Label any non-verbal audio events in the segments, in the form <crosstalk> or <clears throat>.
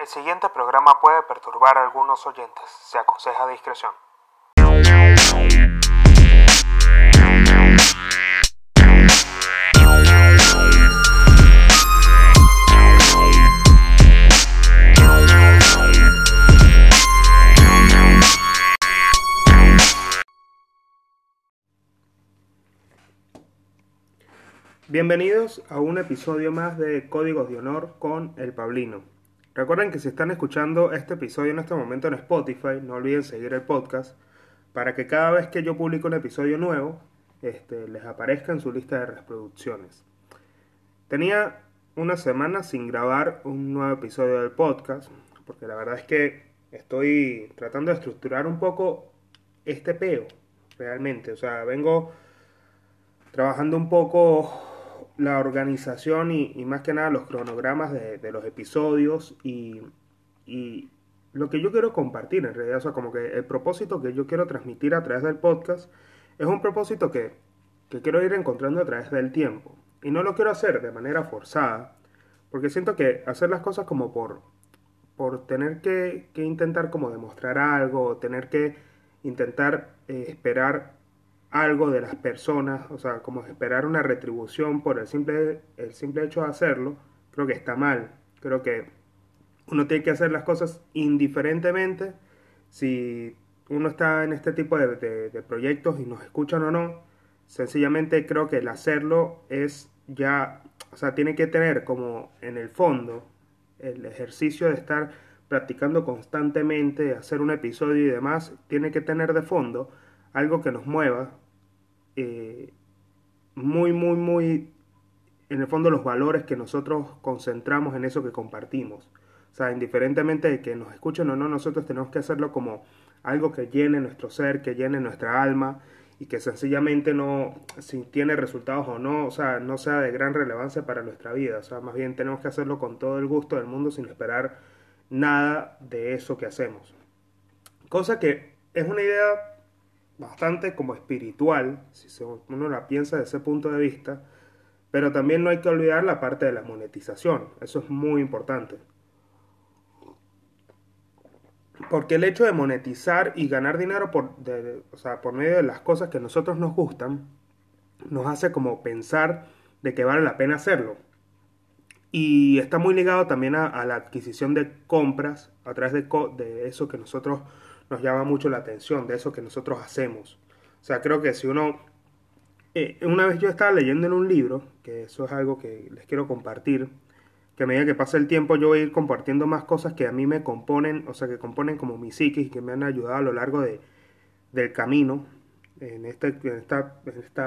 El siguiente programa puede perturbar a algunos oyentes. Se aconseja discreción. Bienvenidos a un episodio más de Códigos de Honor con El Pablino. Recuerden que si están escuchando este episodio en este momento en Spotify, no olviden seguir el podcast para que cada vez que yo publico un episodio nuevo, este, les aparezca en su lista de reproducciones. Tenía una semana sin grabar un nuevo episodio del podcast, porque la verdad es que estoy tratando de estructurar un poco este peo, realmente. O sea, vengo trabajando un poco la organización y, más que nada los cronogramas de, los episodios y, lo que yo quiero compartir en realidad, o sea, como que el propósito que yo quiero transmitir a través del podcast es un propósito que, quiero ir encontrando a través del tiempo. Y no lo quiero hacer de manera forzada, porque siento que hacer las cosas como por, por tener que, intentar como demostrar algo, tener que intentar eh, esperar algo de las personas, o sea, como esperar una retribución por el simple, el simple hecho de hacerlo, creo que está mal. Creo que uno tiene que hacer las cosas indiferentemente si uno está en este tipo de, proyectos y nos escuchan o no. Sencillamente creo que el hacerlo es ya, o sea, tiene que tener como en el fondo el ejercicio de estar practicando constantemente, hacer un episodio y demás, tiene que tener de fondo algo que nos mueva, eh, muy, muy, muy, en el fondo los valores que nosotros concentramos en eso que compartimos. O sea, indiferentemente de que nos escuchen o no, nosotros tenemos que hacerlo como algo que llene nuestro ser, que llene nuestra alma y que sencillamente no, si tiene resultados o no, o sea, no sea de gran relevancia para nuestra vida. O sea, más bien tenemos que hacerlo con todo el gusto del mundo sin esperar nada de eso que hacemos. Cosa que es una idea bastante como espiritual, si uno la piensa desde ese punto de vista, pero también no hay que olvidar la parte de la monetización, eso es muy importante. Porque el hecho de monetizar y ganar dinero por, por medio de las cosas que a nosotros nos gustan, nos hace como pensar de que vale la pena hacerlo. Y está muy ligado también a, la adquisición de compras a través de, de eso que nosotros nos llama mucho la atención de eso que nosotros hacemos. O sea, creo que si uno... Eh, una vez yo estaba leyendo en un libro, que eso es algo que les quiero compartir, que a medida que pasa el tiempo yo voy a ir compartiendo más cosas que a mí me componen, o sea, que componen como mi psiquis, que me han ayudado a lo largo de, del camino, en este, en, esta, en este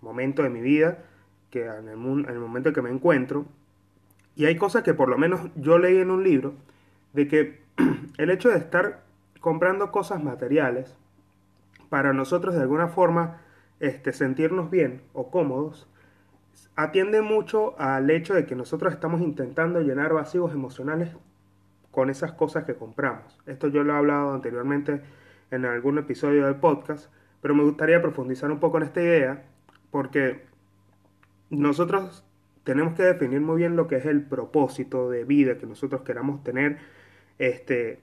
momento de mi vida, que en el, en el momento en que me encuentro. Y hay cosas que por lo menos yo leí en un libro, de que <clears throat> el hecho de estar comprando cosas materiales para nosotros de alguna forma este, sentirnos bien o cómodos, atiende mucho al hecho de que nosotros estamos intentando llenar vacíos emocionales con esas cosas que compramos. Esto yo lo he hablado anteriormente en algún episodio del podcast, pero me gustaría profundizar un poco en esta idea porque nosotros tenemos que definir muy bien lo que es el propósito de vida que nosotros queramos tener este,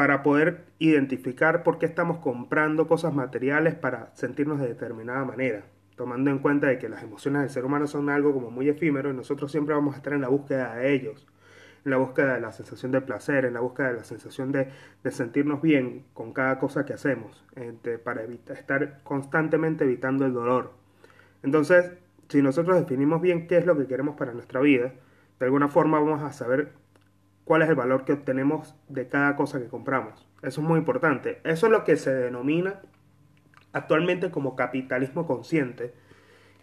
para poder identificar por qué estamos comprando cosas materiales para sentirnos de determinada manera, tomando en cuenta de que las emociones del ser humano son algo como muy efímero y nosotros siempre vamos a estar en la búsqueda de ellos, en la búsqueda de la sensación de placer, en la búsqueda de la sensación de, sentirnos bien con cada cosa que hacemos, este, para evitar, estar constantemente evitando el dolor. Entonces, si nosotros definimos bien qué es lo que queremos para nuestra vida, de alguna forma vamos a saber cuál es el valor que obtenemos de cada cosa que compramos. Eso es muy importante. Eso es lo que se denomina actualmente como capitalismo consciente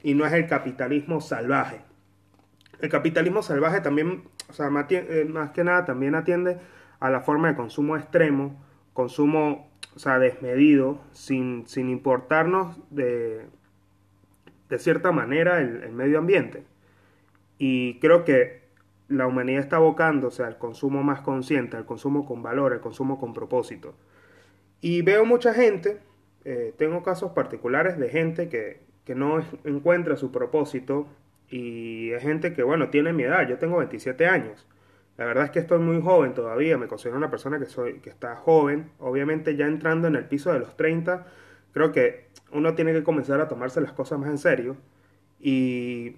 y no es el capitalismo salvaje. El capitalismo salvaje también, o sea, eh, más que nada también atiende a la forma de consumo extremo, consumo, o sea, desmedido, sin, sin importarnos de, de cierta manera el, el medio ambiente. Y creo que la humanidad está abocándose al consumo más consciente, al consumo con valor, al consumo con propósito. Y veo mucha gente, eh, tengo casos particulares de gente que, que no encuentra su propósito y es gente que, bueno, tiene mi edad, yo tengo 27 años. La verdad es que estoy muy joven todavía, me considero una persona que, soy, que está joven. Obviamente ya entrando en el piso de los 30, creo que uno tiene que comenzar a tomarse las cosas más en serio. Y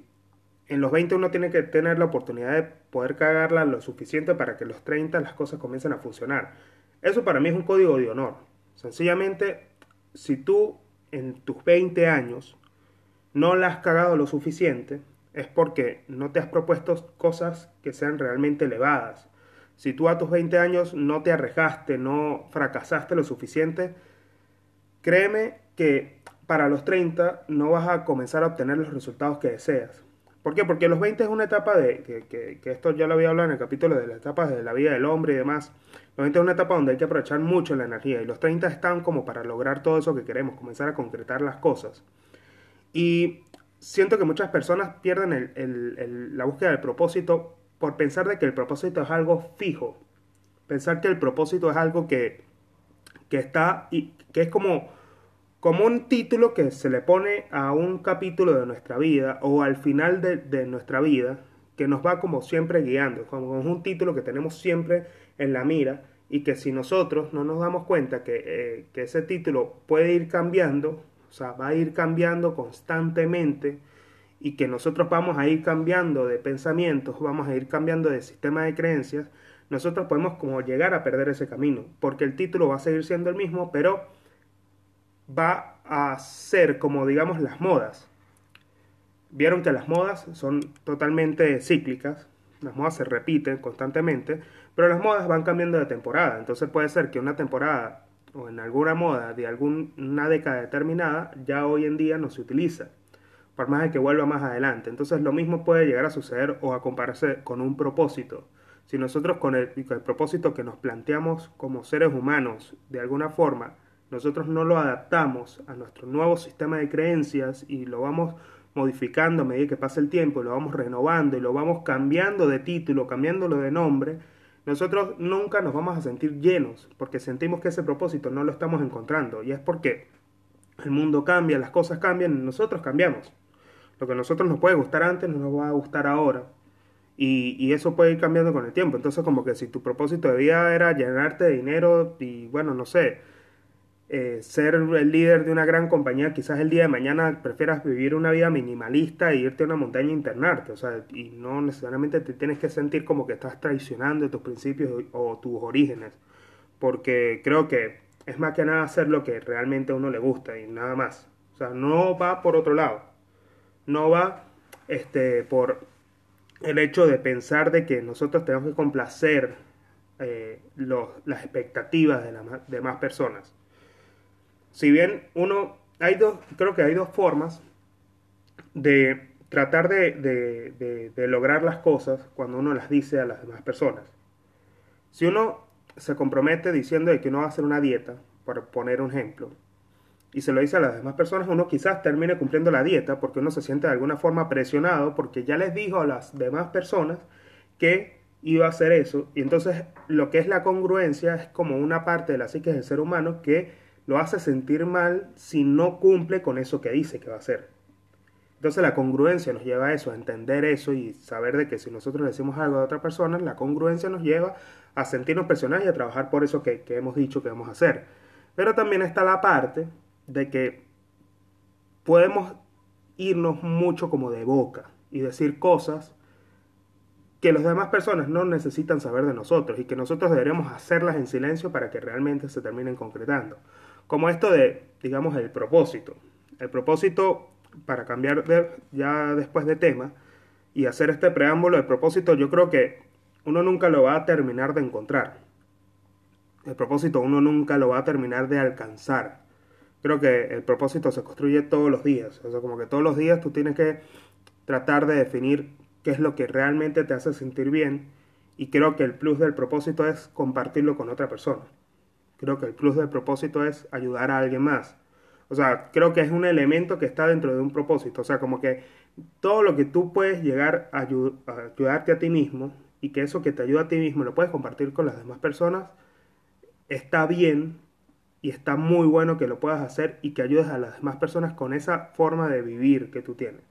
en los 20 uno tiene que tener la oportunidad de poder cagarla lo suficiente para que los 30 las cosas comiencen a funcionar. Eso para mí es un código de honor. Sencillamente, si tú en tus 20 años no la has cagado lo suficiente, es porque no te has propuesto cosas que sean realmente elevadas. Si tú a tus 20 años no te arrejaste, no fracasaste lo suficiente, créeme que para los 30 no vas a comenzar a obtener los resultados que deseas. ¿Por qué? Porque los 20 es una etapa de, que, esto ya lo había hablado en el capítulo de las etapas de la vida del hombre y demás. Los 20 es una etapa donde hay que aprovechar mucho la energía y los 30 están como para lograr todo eso que queremos, comenzar a concretar las cosas. Y siento que muchas personas pierden la búsqueda del propósito por pensar de que el propósito es algo fijo. Pensar que el propósito es algo que, que está y que es como, como un título que se le pone a un capítulo de nuestra vida o al final de, nuestra vida que nos va como siempre guiando, como un título que tenemos siempre en la mira y que si nosotros no nos damos cuenta que, eh, que ese título puede ir cambiando, o sea, va a ir cambiando constantemente y que nosotros vamos a ir cambiando de pensamientos, vamos a ir cambiando de sistema de creencias, nosotros podemos como llegar a perder ese camino, porque el título va a seguir siendo el mismo, pero va a ser como digamos las modas. Vieron que las modas son totalmente cíclicas, las modas se repiten constantemente, pero las modas van cambiando de temporada, entonces puede ser que una temporada o en alguna moda de alguna década determinada ya hoy en día no se utiliza por más de que vuelva más adelante. Entonces lo mismo puede llegar a suceder o a compararse con un propósito. Si nosotros con el, el propósito que nos planteamos como seres humanos, de alguna forma, nosotros no lo adaptamos a nuestro nuevo sistema de creencias y lo vamos modificando a medida que pasa el tiempo, lo vamos renovando y lo vamos cambiando de título, cambiándolo de nombre, nosotros nunca nos vamos a sentir llenos porque sentimos que ese propósito no lo estamos encontrando y es porque el mundo cambia, las cosas cambian y nosotros cambiamos. Lo que a nosotros nos puede gustar antes no nos va a gustar ahora. Y, eso puede ir cambiando con el tiempo. Entonces, como que si tu propósito de vida era llenarte de dinero y, bueno, no sé, eh, ser el líder de una gran compañía, quizás el día de mañana prefieras vivir una vida minimalista e irte a una montaña e internarte. O sea, y no necesariamente te tienes que sentir como que estás traicionando tus principios o tus orígenes. Porque creo que es más que nada hacer lo que realmente a uno le gusta y nada más. O sea, no va por otro lado no va este, por el hecho de pensar de que nosotros tenemos que complacer eh, las expectativas de las demás personas. Si bien uno, hay dos, creo que hay dos formas de tratar de, de lograr las cosas cuando uno las dice a las demás personas. Si uno se compromete diciendo de que uno va a hacer una dieta, por poner un ejemplo, y se lo dice a las demás personas, uno quizás termine cumpliendo la dieta porque uno se siente de alguna forma presionado porque ya les dijo a las demás personas que iba a hacer eso. Y entonces lo que es la congruencia es como una parte de la psique del ser humano que lo hace sentir mal si no cumple con eso que dice que va a hacer. Entonces la congruencia nos lleva a eso, a entender eso y saber de que si nosotros decimos algo a otra persona, la congruencia nos lleva a sentirnos presionados y a trabajar por eso que, que hemos dicho que vamos a hacer. Pero también está la parte de que podemos irnos mucho como de boca y decir cosas que las demás personas no necesitan saber de nosotros y que nosotros deberíamos hacerlas en silencio para que realmente se terminen concretando. Como esto de, digamos, el propósito. El propósito, para cambiar ya después de tema y hacer este preámbulo, el propósito yo creo que uno nunca lo va a terminar de encontrar. El propósito uno nunca lo va a terminar de alcanzar creo que el propósito se construye todos los días. O sea, como que todos los días tú tienes que tratar de definir qué es lo que realmente te hace sentir bien. Y creo que el plus del propósito es compartirlo con otra persona. Creo que el plus del propósito es ayudar a alguien más. O sea, creo que es un elemento que está dentro de un propósito. O sea, como que todo lo que tú puedes llegar a, ayudarte a ti mismo y que eso que te ayuda a ti mismo lo puedes compartir con las demás personas, está bien y está muy bueno que lo puedas hacer y que ayudes a las demás personas con esa forma de vivir que tú tienes.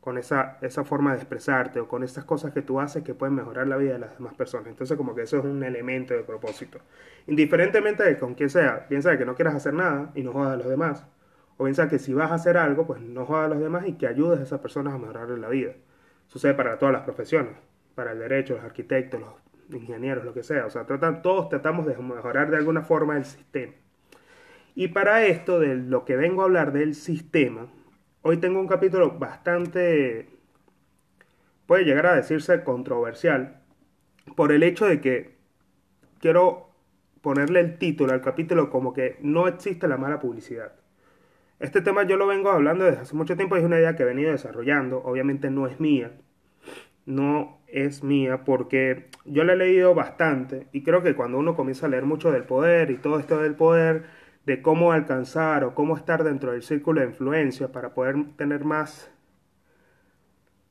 Con esa, esa forma de expresarte o con esas cosas que tú haces que pueden mejorar la vida de las demás personas. Entonces como que eso es un elemento de propósito. Indiferentemente de con quién sea, piensa que no quieras hacer nada y no jodas a los demás. O piensa que si vas a hacer algo, pues no jodas a los demás y que ayudes a esas personas a mejorar la vida. Sucede para todas las profesiones, para el derecho, los arquitectos, los ingenieros, lo que sea. O sea, todos tratamos de mejorar de alguna forma el sistema. Y para esto, de lo que vengo a hablar del sistema, Hoy tengo un capítulo bastante, puede llegar a decirse controversial, por el hecho de que quiero ponerle el título al capítulo como que no existe la mala publicidad. Este tema yo lo vengo hablando desde hace mucho tiempo, es una idea que he venido desarrollando, obviamente no es mía, no es mía porque yo la he leído bastante y creo que cuando uno comienza a leer mucho del poder y todo esto del poder, de cómo alcanzar o cómo estar dentro del círculo de influencia para poder tener más,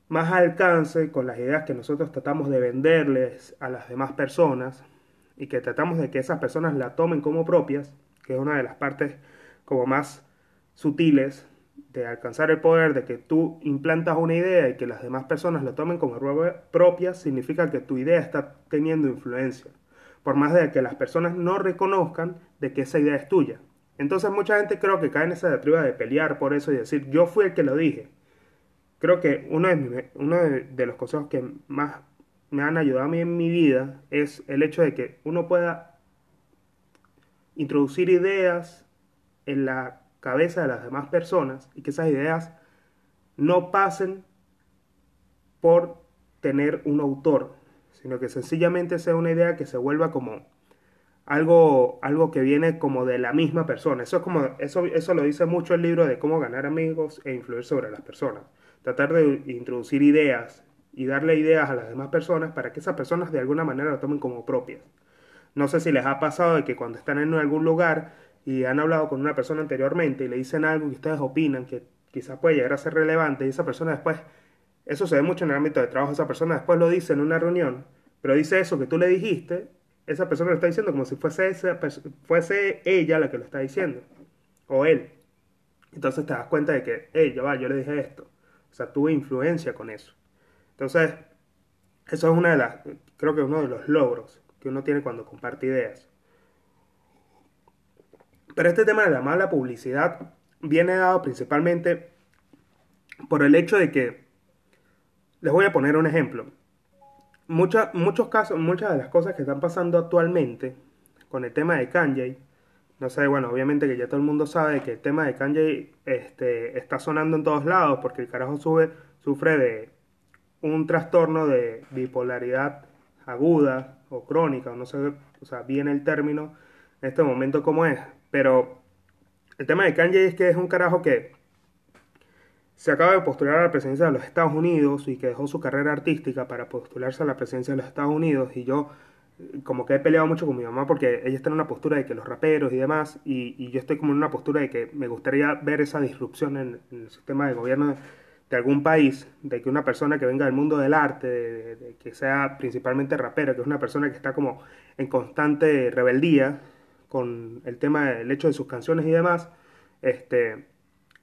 más alcance con las ideas que nosotros tratamos de venderles a las demás personas y que tratamos de que esas personas la tomen como propias, que es una de las partes como más sutiles de alcanzar el poder, de que tú implantas una idea y que las demás personas la tomen como propia, significa que tu idea está teniendo influencia por más de que las personas no reconozcan de que esa idea es tuya. Entonces mucha gente creo que cae en esa diatriba de pelear por eso y decir, yo fui el que lo dije. Creo que uno de, uno de los consejos que más me han ayudado a mí en mi vida es el hecho de que uno pueda introducir ideas en la cabeza de las demás personas y que esas ideas no pasen por tener un autor, sino que sencillamente sea una idea que se vuelva como algo, algo que viene como de la misma persona. Eso, es como, eso, eso lo dice mucho el libro de cómo ganar amigos e influir sobre las personas. Tratar de introducir ideas y darle ideas a las demás personas para que esas personas de alguna manera lo tomen como propias. No sé si les ha pasado de que cuando están en algún lugar y han hablado con una persona anteriormente y le dicen algo que ustedes opinan que quizás puede llegar a ser relevante y esa persona después eso se ve mucho en el ámbito de trabajo. Esa persona después lo dice en una reunión, pero dice eso que tú le dijiste, esa persona lo está diciendo como si fuese, fuese ella la que lo está diciendo, o él. Entonces te das cuenta de que, hey, ya va, yo le dije esto. O sea, tuve influencia con eso. Entonces, eso es una de las, creo que uno de los logros que uno tiene cuando comparte ideas. Pero este tema de la mala publicidad viene dado principalmente por el hecho de que les voy a poner un ejemplo. muchos casos, muchas de las cosas que están pasando actualmente con el tema de Kanye, no sé, bueno, obviamente que ya todo el mundo sabe que el tema de Kanye este, está sonando en todos lados porque el carajo sube, sufre de un trastorno de bipolaridad aguda o crónica, no sé, o sea, bien el término en este momento como es, pero el tema de Kanye es que es un carajo que se acaba de postular a la presidencia de los Estados Unidos y que dejó su carrera artística para postularse a la presidencia de los Estados Unidos. Y yo como que he peleado mucho con mi mamá porque ella está en una postura de que los raperos y demás y, yo estoy como en una postura de que me gustaría ver esa disrupción en, el sistema de gobierno de, algún país, de que una persona que venga del mundo del arte, de, que sea principalmente rapero, que es una persona que está como en constante rebeldía con el tema del hecho de sus canciones y demás, este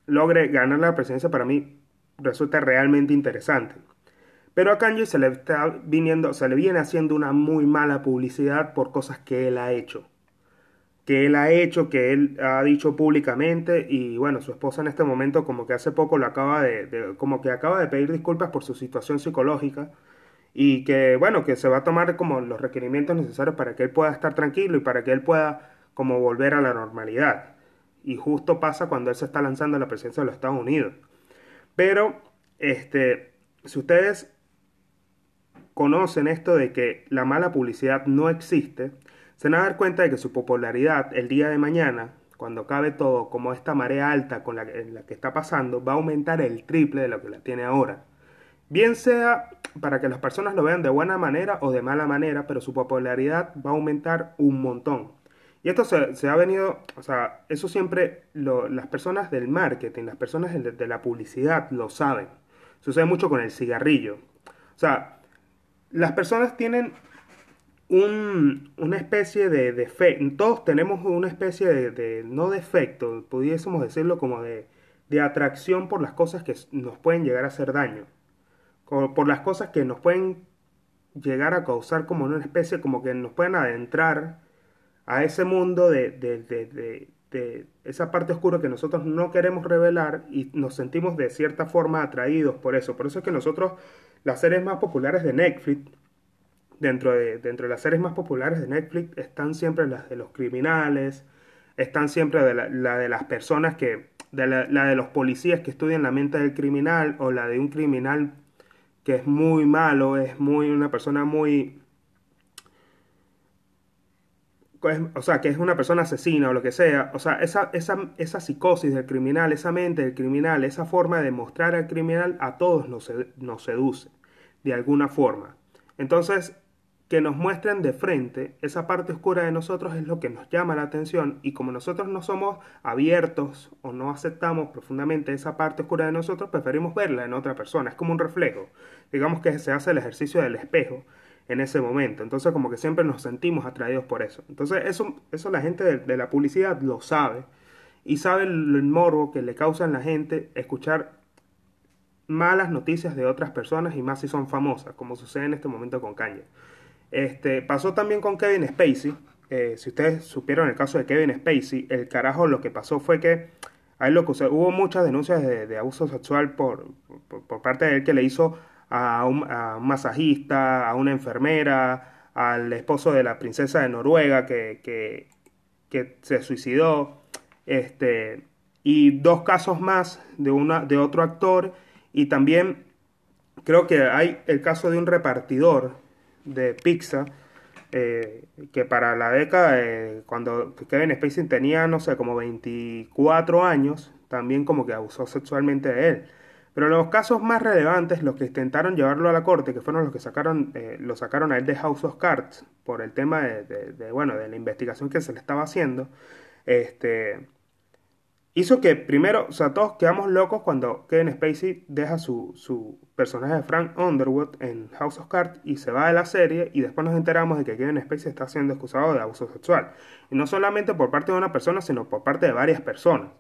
logre ganar la presidencia para mí resulta realmente interesante. Pero a Kanye se le está viniendo, se le viene haciendo una muy mala publicidad por cosas que él ha hecho. Que él ha hecho, que él ha dicho públicamente y bueno, su esposa en este momento como que hace poco lo acaba de, como que acaba de pedir disculpas por su situación psicológica y que bueno, que se va a tomar como los requerimientos necesarios para que él pueda estar tranquilo y para que él pueda como volver a la normalidad y justo pasa cuando él se está lanzando a la presidencia de los Estados Unidos. Pero, este, si ustedes conocen esto de que la mala publicidad no existe, se van a dar cuenta de que su popularidad el día de mañana, cuando acabe todo, como esta marea alta con la, la que está pasando, va a aumentar el triple de lo que la tiene ahora. Bien sea para que las personas lo vean de buena manera o de mala manera, pero su popularidad va a aumentar un montón. Y esto se, ha venido, o sea, eso siempre las personas del marketing, las personas de, la publicidad lo saben. Sucede mucho con el cigarrillo. O sea, las personas tienen una especie de defecto, todos tenemos una especie de, no defecto, pudiésemos decirlo como de de atracción por las cosas que nos pueden llegar a hacer daño, por las cosas que nos pueden llegar a causar como una especie, como que nos pueden adentrar a ese mundo de, de, de, de, esa parte oscura que nosotros no queremos revelar y nos sentimos de cierta forma atraídos por eso. Por eso es que nosotros, las series más populares de Netflix, dentro de, dentro de las series más populares de Netflix, están siempre las de los criminales, están siempre de la, de las personas que, de la, la de los policías que estudian la mente del criminal o la de un criminal que es muy malo, es muy una persona muy o sea, que es una persona asesina o lo que sea, o sea, esa, esa, esa psicosis del criminal, esa mente del criminal, esa forma de mostrar al criminal a todos nos, nos seduce, de alguna forma. Entonces, que nos muestren de frente esa parte oscura de nosotros es lo que nos llama la atención y como nosotros no somos abiertos o no aceptamos profundamente esa parte oscura de nosotros, preferimos verla en otra persona, es como un reflejo. Digamos que se hace el ejercicio del espejo en ese momento. Entonces como que siempre nos sentimos atraídos por eso. Entonces eso, eso la gente de, la publicidad lo sabe y sabe el, morbo que le causa a la gente escuchar malas noticias de otras personas y más si son famosas, como sucede en este momento con Kanye. Este, pasó también con Kevin Spacey. Eh, si ustedes supieron el caso de Kevin Spacey, el carajo lo que pasó fue que a lo que hubo muchas denuncias de, abuso sexual por, por, parte de él que le hizo a un, masajista, a una enfermera, al esposo de la princesa de Noruega que, que, se suicidó, este, y dos casos más de, una, de otro actor, y también creo que hay el caso de un repartidor de pizza, eh, que para la década, cuando Kevin Spacey tenía, no sé, como 24 años, también como que abusó sexualmente de él. Pero los casos más relevantes, los que intentaron llevarlo a la corte, que fueron los que sacaron, eh, lo sacaron a él de House of Cards por el tema de, bueno, de la investigación que se le estaba haciendo, este, hizo que primero, o sea, todos quedamos locos cuando Kevin Spacey deja su, su personaje de Frank Underwood en House of Cards y se va de la serie y después nos enteramos de que Kevin Spacey está siendo acusado de abuso sexual. Y no solamente por parte de una persona, sino por parte de varias personas.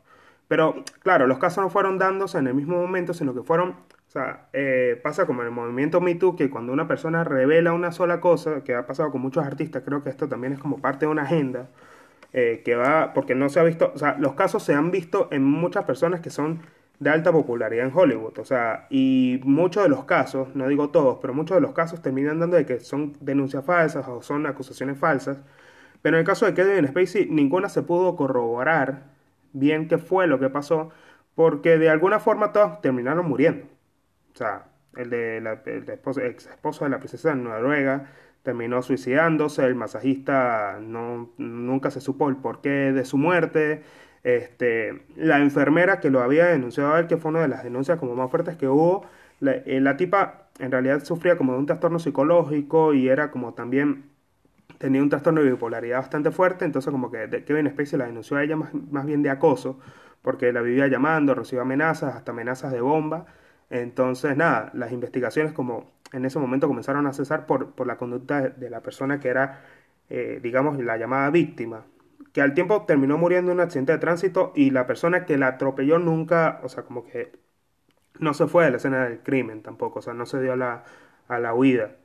Pero claro, los casos no fueron dándose en el mismo momento, sino que fueron, o sea, eh, pasa como en el movimiento Me Too, que cuando una persona revela una sola cosa, que ha pasado con muchos artistas, creo que esto también es como parte de una agenda, eh, que va, porque no se ha visto, o sea, los casos se han visto en muchas personas que son de alta popularidad en Hollywood, o sea, y muchos de los casos, no digo todos, pero muchos de los casos terminan dando de que son denuncias falsas o son acusaciones falsas, pero en el caso de Kevin Spacey, ninguna se pudo corroborar bien qué fue lo que pasó, porque de alguna forma todos terminaron muriendo. O sea, el de la, el esposo, ex esposo de la princesa de Noruega terminó suicidándose, el masajista no, nunca se supo el porqué de su muerte, este, la enfermera que lo había denunciado a él, que fue una de las denuncias como más fuertes que hubo, la, eh, la tipa en realidad sufría como de un trastorno psicológico y era como también tenía un trastorno de bipolaridad bastante fuerte, entonces como que Kevin Spacey la denunció a ella más, más bien de acoso, porque la vivía llamando, recibía amenazas, hasta amenazas de bomba. Entonces, nada, las investigaciones como en ese momento comenzaron a cesar por, por la conducta de, la persona que era, eh, digamos, la llamada víctima, que al tiempo terminó muriendo en un accidente de tránsito y la persona que la atropelló nunca, o sea, como que no se fue de la escena del crimen tampoco, o sea, no se dio la, a la huida.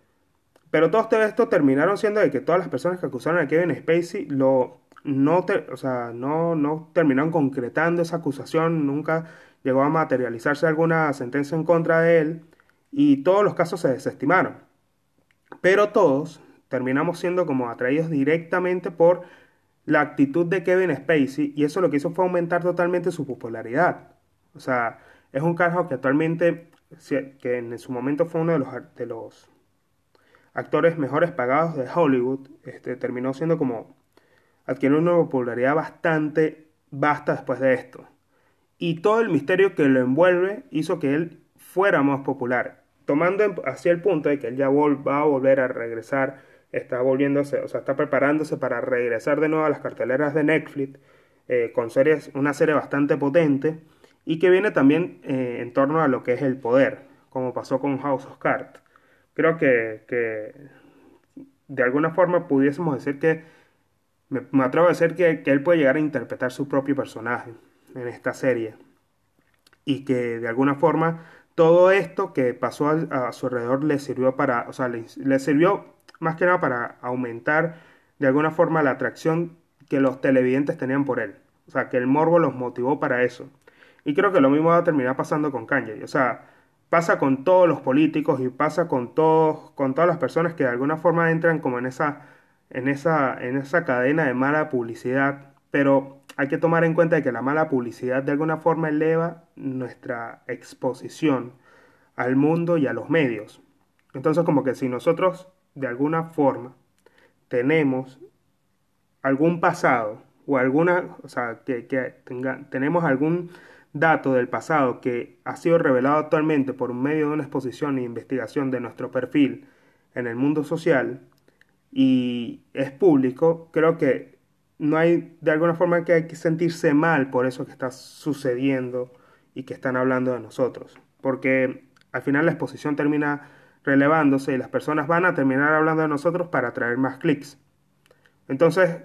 Pero todo esto terminaron siendo de que todas las personas que acusaron a Kevin Spacey lo, no, o sea, no, no terminaron concretando esa acusación, nunca llegó a materializarse alguna sentencia en contra de él y todos los casos se desestimaron. Pero todos terminamos siendo como atraídos directamente por la actitud de Kevin Spacey y eso lo que hizo fue aumentar totalmente su popularidad. O sea, es un cargo que actualmente, que en su momento fue uno de los, de los actores mejores pagados de Hollywood, este, terminó siendo como adquirió una popularidad bastante vasta después de esto. Y todo el misterio que lo envuelve hizo que él fuera más popular, tomando hacia el punto de que él ya va a volver a regresar, está volviéndose, o sea, está preparándose para regresar de nuevo a las carteleras de Netflix eh, con series, una serie bastante potente y que viene también eh, en torno a lo que es el poder, como pasó con House of Cards creo que, de alguna forma pudiésemos decir que, me, atrevo a decir que, él puede llegar a interpretar su propio personaje en esta serie. y que de alguna forma todo esto que pasó a, su alrededor le sirvió para, o sea, le, le, sirvió más que nada para aumentar de alguna forma la atracción que los televidentes tenían por él. O sea, que el morbo los motivó para eso. Y creo que lo mismo va a terminar pasando con Kanye. O sea, pasa con todos los políticos y pasa con todos, con todas las personas que de alguna forma entran como en esa, en esa, en esa cadena de mala publicidad. Pero hay que tomar en cuenta que la mala publicidad de alguna forma eleva nuestra exposición al mundo y a los medios. Entonces como que si nosotros de alguna forma tenemos algún pasado o alguna, o sea, que, tenga, tenemos algún dato del pasado que ha sido revelado actualmente por medio de una exposición e investigación de nuestro perfil en el mundo social y es público, creo que no hay de alguna forma que hay que sentirse mal por eso que está sucediendo y que están hablando de nosotros. Porque al final la exposición termina relevándose y las personas van a terminar hablando de nosotros para atraer más clics. Entonces,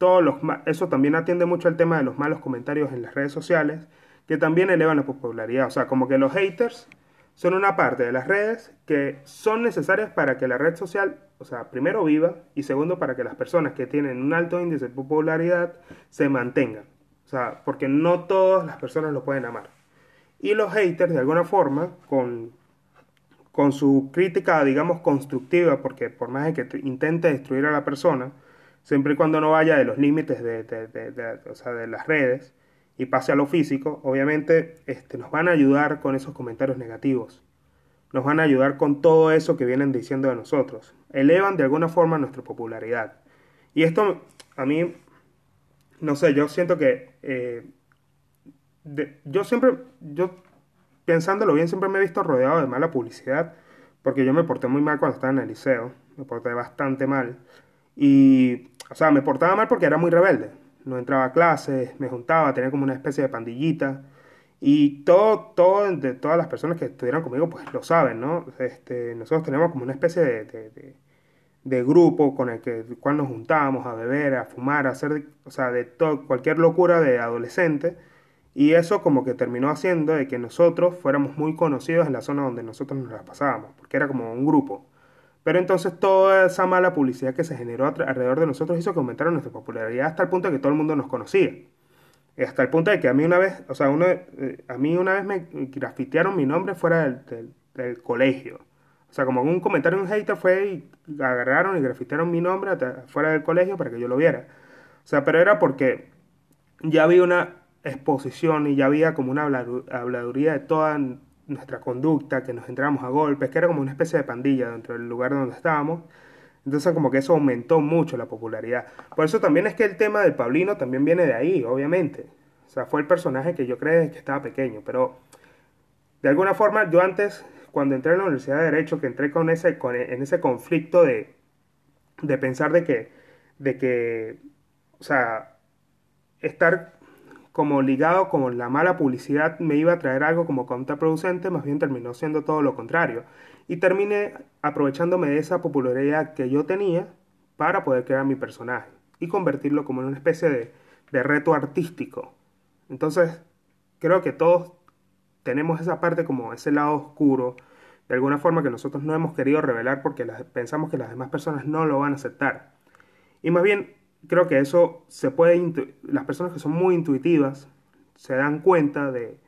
todos los, eso también atiende mucho al tema de los malos comentarios en las redes sociales, que también elevan la popularidad. O sea, como que los haters son una parte de las redes que son necesarias para que la red social, o sea, primero viva y segundo para que las personas que tienen un alto índice de popularidad se mantengan. O sea, porque no todas las personas lo pueden amar. Y los haters, de alguna forma, con, con su crítica, digamos, constructiva, porque por más que intente destruir a la persona, siempre y cuando no vaya de los límites de, de, de, o sea, de las redes, y pase a lo físico, obviamente este, nos van a ayudar con esos comentarios negativos. Nos van a ayudar con todo eso que vienen diciendo de nosotros. Elevan de alguna forma nuestra popularidad. Y esto a mí, no sé, yo siento que eh, yo siempre, yo pensándolo bien, siempre me he visto rodeado de mala publicidad, porque yo me porté muy mal cuando estaba en el liceo, me porté bastante mal. Y, o sea, me portaba mal porque era muy rebelde no entraba a clases, me juntaba, tenía como una especie de pandillita. Y todo, todo, de todas las personas que estuvieran conmigo, pues lo saben, ¿no? Este, nosotros tenemos como una especie de, de, grupo con el que cual nos juntábamos a beber, a fumar, a hacer, o sea, de todo, cualquier locura de adolescente. Y eso como que terminó haciendo de que nosotros fuéramos muy conocidos en la zona donde nosotros nos las pasábamos, porque era como un grupo. Pero entonces toda esa mala publicidad que se generó alrededor de nosotros hizo que aumentara nuestra popularidad hasta el punto de que todo el mundo nos conocía. Hasta el punto de que a mí una vez, o sea, eh, a mí una vez me grafitearon mi nombre fuera del, del, colegio. O sea, como un comentario de un hater fue y agarraron y grafitearon mi nombre fuera del colegio para que yo lo viera. O sea, pero era porque ya había una exposición y ya había como una habladuría de toda nuestra conducta, que nos entramos a golpes, que era como una especie de pandilla dentro del lugar donde estábamos. Entonces como que eso aumentó mucho la popularidad. Por eso también es que el tema del Pablino también viene de ahí, obviamente. O sea, fue el personaje que yo creí que estaba pequeño, pero de alguna forma yo antes, cuando entré en la Universidad de Derecho, que entré con ese, con, en ese conflicto de, de pensar de que, de que, o sea, estar como ligado con la mala publicidad me iba a traer algo como contraproducente, más bien terminó siendo todo lo contrario. Y terminé aprovechándome de esa popularidad que yo tenía para poder crear mi personaje y convertirlo como en una especie de, de reto artístico. Entonces, creo que todos tenemos esa parte como ese lado oscuro, de alguna forma que nosotros no hemos querido revelar porque pensamos que las demás personas no lo van a aceptar. Y más bien creo que eso se puede, las personas que son muy intuitivas se dan cuenta de,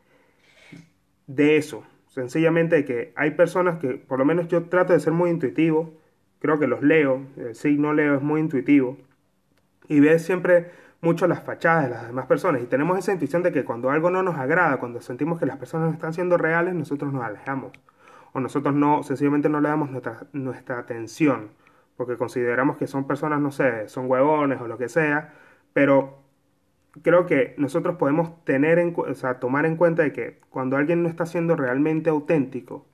de eso. Sencillamente que hay personas que, por lo menos yo trato de ser muy intuitivo, creo que los leo, el signo leo es muy intuitivo, y ves siempre mucho las fachadas de las demás personas, y tenemos esa intuición de que cuando algo no nos agrada, cuando sentimos que las personas no están siendo reales, nosotros nos alejamos, o nosotros no, sencillamente no le damos nuestra, nuestra atención porque consideramos que son personas, no sé, son huevones o lo que sea, pero creo que nosotros podemos tener en, o sea, tomar en cuenta de que cuando alguien no está siendo realmente auténtico,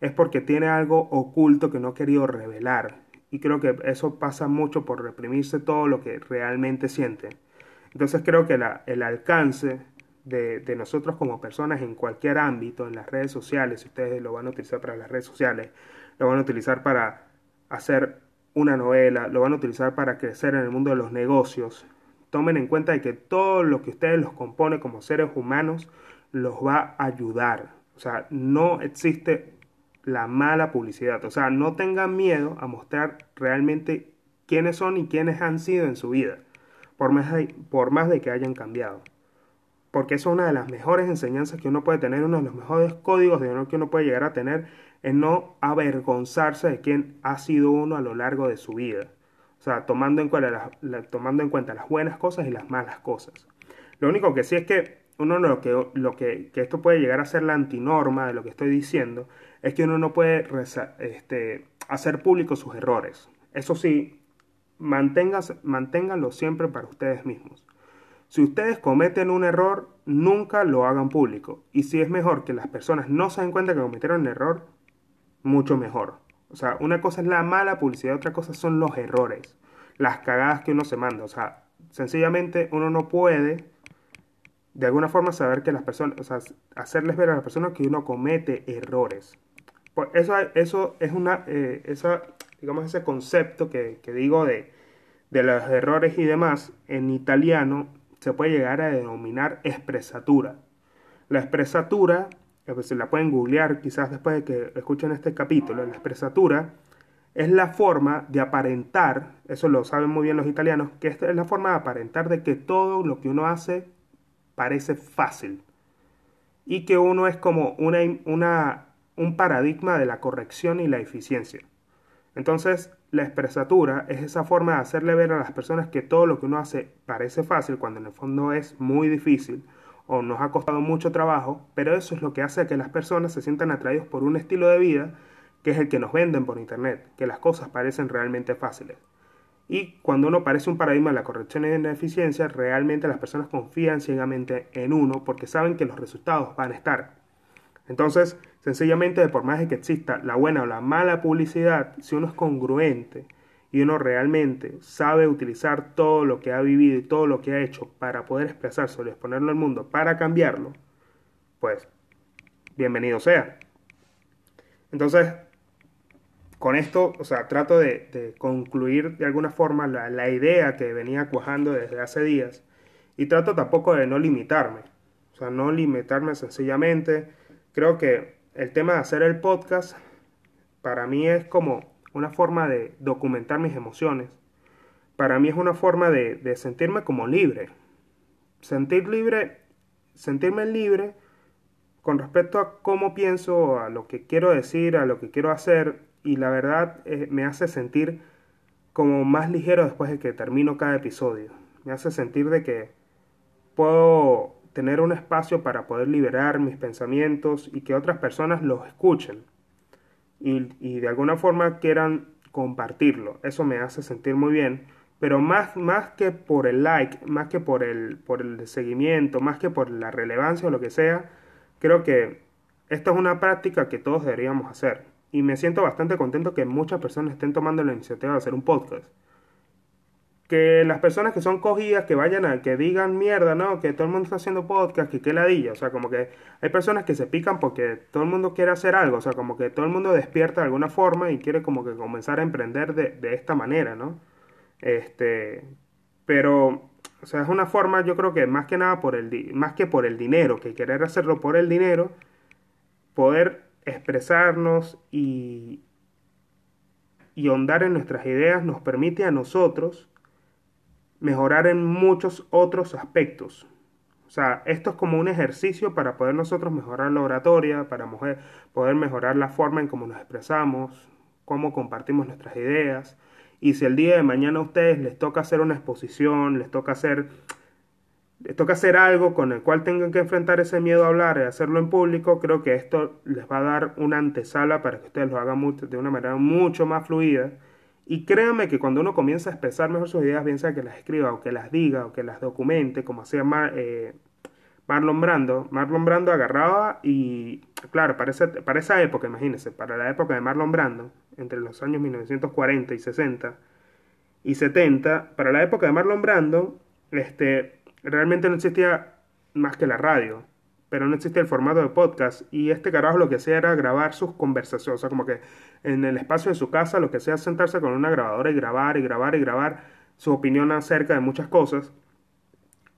es porque tiene algo oculto que no ha querido revelar. Y creo que eso pasa mucho por reprimirse todo lo que realmente siente. Entonces creo que el alcance de, nosotros como personas en cualquier ámbito, en las redes sociales, si ustedes lo van a utilizar para las redes sociales, lo van a utilizar para hacer una novela, lo van a utilizar para crecer en el mundo de los negocios. Tomen en cuenta de que todo lo que ustedes los compone como seres humanos los va a ayudar. O sea, no existe la mala publicidad. O sea, no tengan miedo a mostrar realmente quiénes son y quiénes han sido en su vida, por más de, por más de que hayan cambiado. Porque es una de las mejores enseñanzas que uno puede tener, uno de los mejores códigos de honor que uno puede llegar a tener, es no avergonzarse de quién ha sido uno a lo largo de su vida. O sea, tomando en cuenta, tomando en cuenta las buenas cosas y las malas cosas. Lo único que sí es que uno lo que, lo que, que esto puede llegar a ser la antinorma de lo que estoy diciendo, es que uno no puede este, hacer públicos sus errores. Eso sí, manténganlo siempre para ustedes mismos. Si ustedes cometen un error, nunca lo hagan público. Y si es mejor que las personas no se den cuenta que cometieron un error, mucho mejor. O sea, una cosa es la mala publicidad, otra cosa son los errores, las cagadas que uno se manda. O sea, sencillamente uno no puede de alguna forma saber que las personas, o sea, hacerles ver a las personas que uno comete errores. Pues eso, eso es una, eh, esa, digamos, ese concepto que, digo de, de los errores y demás, en italiano se puede llegar a denominar expresatura. La expresatura, se la pueden googlear quizás después de que escuchen este capítulo, la expresatura es la forma de aparentar, eso lo saben muy bien los italianos, que esta es la forma de aparentar de que todo lo que uno hace parece fácil y que uno es como una, una un paradigma de la corrección y la eficiencia. Entonces, la expresatura es esa forma de hacerle ver a las personas que todo lo que uno hace parece fácil cuando en el fondo es muy difícil o nos ha costado mucho trabajo, pero eso es lo que hace que las personas se sientan atraídos por un estilo de vida que es el que nos venden por internet, que las cosas parecen realmente fáciles. Y cuando uno parece un paradigma de la corrección y de la eficiencia, realmente las personas confían ciegamente en uno porque saben que los resultados van a estar. Entonces, sencillamente, por más que exista la buena o la mala publicidad, si uno es congruente y uno realmente sabe utilizar todo lo que ha vivido y todo lo que ha hecho para poder expresarse y exponerlo al mundo, para cambiarlo, pues bienvenido sea. Entonces, con esto, o sea, trato de, concluir de alguna forma la, la, idea que venía cuajando desde hace días y trato tampoco de no limitarme, o sea, no limitarme sencillamente creo que el tema de hacer el podcast para mí es como una forma de documentar mis emociones. Para mí es una forma de, sentirme como libre. Sentir libre, sentirme libre con respecto a cómo pienso, a lo que quiero decir, a lo que quiero hacer. Y la verdad eh, me hace sentir como más ligero después de que termino cada episodio. Me hace sentir de que puedo tener un espacio para poder liberar mis pensamientos y que otras personas los escuchen y, de alguna forma quieran compartirlo. Eso me hace sentir muy bien. Pero más, más que por el like, más que por el, por el seguimiento, más que por la relevancia o lo que sea, creo que esto es una práctica que todos deberíamos hacer. Y me siento bastante contento que muchas personas estén tomando la iniciativa de hacer un podcast que las personas que son cogidas, que vayan a, que digan mierda, ¿no? Que todo el mundo está haciendo podcast, que qué ladilla. O sea, como que hay personas que se pican porque todo el mundo quiere hacer algo. O sea, como que todo el mundo despierta de alguna forma y quiere como que comenzar a emprender de, de esta manera, ¿no? Este, pero, o sea, es una forma, yo creo que más que nada por el, más que por el dinero, que querer hacerlo por el dinero, poder expresarnos y, y ahondar en nuestras ideas nos permite a nosotros mejorar en muchos otros aspectos. O sea, esto es como un ejercicio para poder nosotros mejorar la oratoria, para poder mejorar la forma en cómo nos expresamos, cómo compartimos nuestras ideas. Y si el día de mañana a ustedes les toca hacer una exposición, les toca hacer, les toca hacer algo con el cual tengan que enfrentar ese miedo a hablar y hacerlo en público, creo que esto les va a dar una antesala para que ustedes lo hagan de una manera mucho más fluida y créanme que cuando uno comienza a expresar mejor sus ideas, bien sea que las escriba o que las diga o que las documente, como hacía eh, Marlon Brando, Marlon Brando agarraba y, claro, para esa, para esa época, imagínense, para la época de Marlon Brando, entre los años 1940 y 60 y 70, para la época de Marlon Brando, este, realmente no existía más que la radio pero no existía el formato de podcast y este carajo lo que hacía era grabar sus conversaciones, o sea, como que en el espacio de su casa lo que es sentarse con una grabadora y grabar y grabar y grabar su opinión acerca de muchas cosas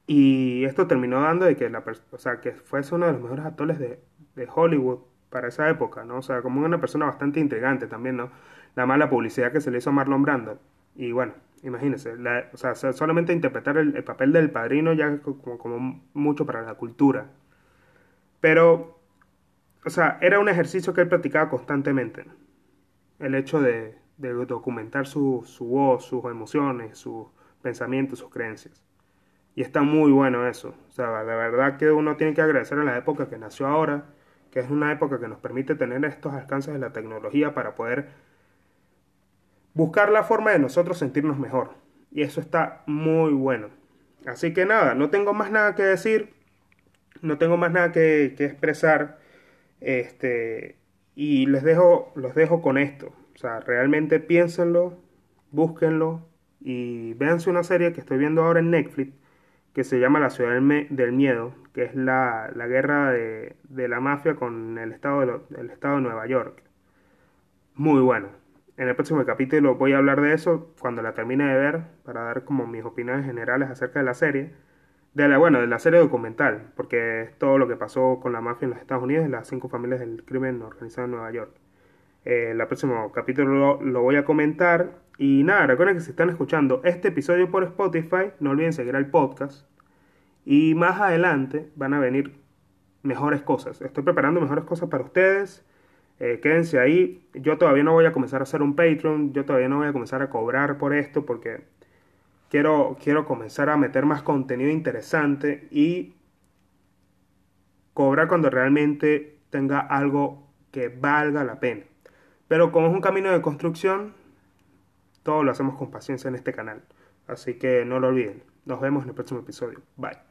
Y esto terminó dando de que, la, o sea, que fuese uno de los mejores actores de, de Hollywood para esa época, ¿no? O sea, como una persona bastante intrigante también, ¿no? La mala publicidad que se le hizo a Marlon Brando. Y bueno, imagínense, o sea, solamente interpretar el, papel del padrino ya como, como mucho para la cultura. Pero, o sea, era un ejercicio que él practicaba constantemente. El hecho de, documentar su, su voz, sus emociones, sus pensamientos, sus creencias. Y está muy bueno eso. O sea, de verdad que uno tiene que agradecer a la época que nació ahora, que es una época que nos permite tener estos alcances de la tecnología para poder buscar la forma de nosotros sentirnos mejor. Y eso está muy bueno. Así que nada, no tengo más nada que decir, no tengo más nada que, expresar. Este, y les dejo, los dejo con esto. O sea, realmente piénsenlo, búsquenlo y véanse una serie que estoy viendo ahora en Netflix que se llama La Ciudad del, Miedo, que es la, guerra de, la mafia con el estado de, estado de Nueva York. Muy bueno. En el próximo capítulo voy a hablar de eso cuando la termine de ver, para dar como mis opiniones generales acerca de la serie. De la, bueno, de la serie documental, porque es todo lo que pasó con la mafia en los Estados Unidos, las cinco familias del crimen organizado en Nueva York. Eh, el próximo capítulo lo, voy a comentar. Y nada, recuerden que si están escuchando este episodio por Spotify, no olviden seguir al podcast. Y más adelante van a venir mejores cosas. Estoy preparando mejores cosas para ustedes. Eh, quédense ahí. Yo todavía no voy a comenzar a hacer un Patreon. Yo todavía no voy a comenzar a cobrar por esto porque quiero, quiero comenzar a meter más contenido interesante y cobrar cuando realmente tenga algo que valga la pena. Pero como es un camino de construcción, todo lo hacemos con paciencia en este canal. Así que no lo olviden. Nos vemos en el próximo episodio. Bye.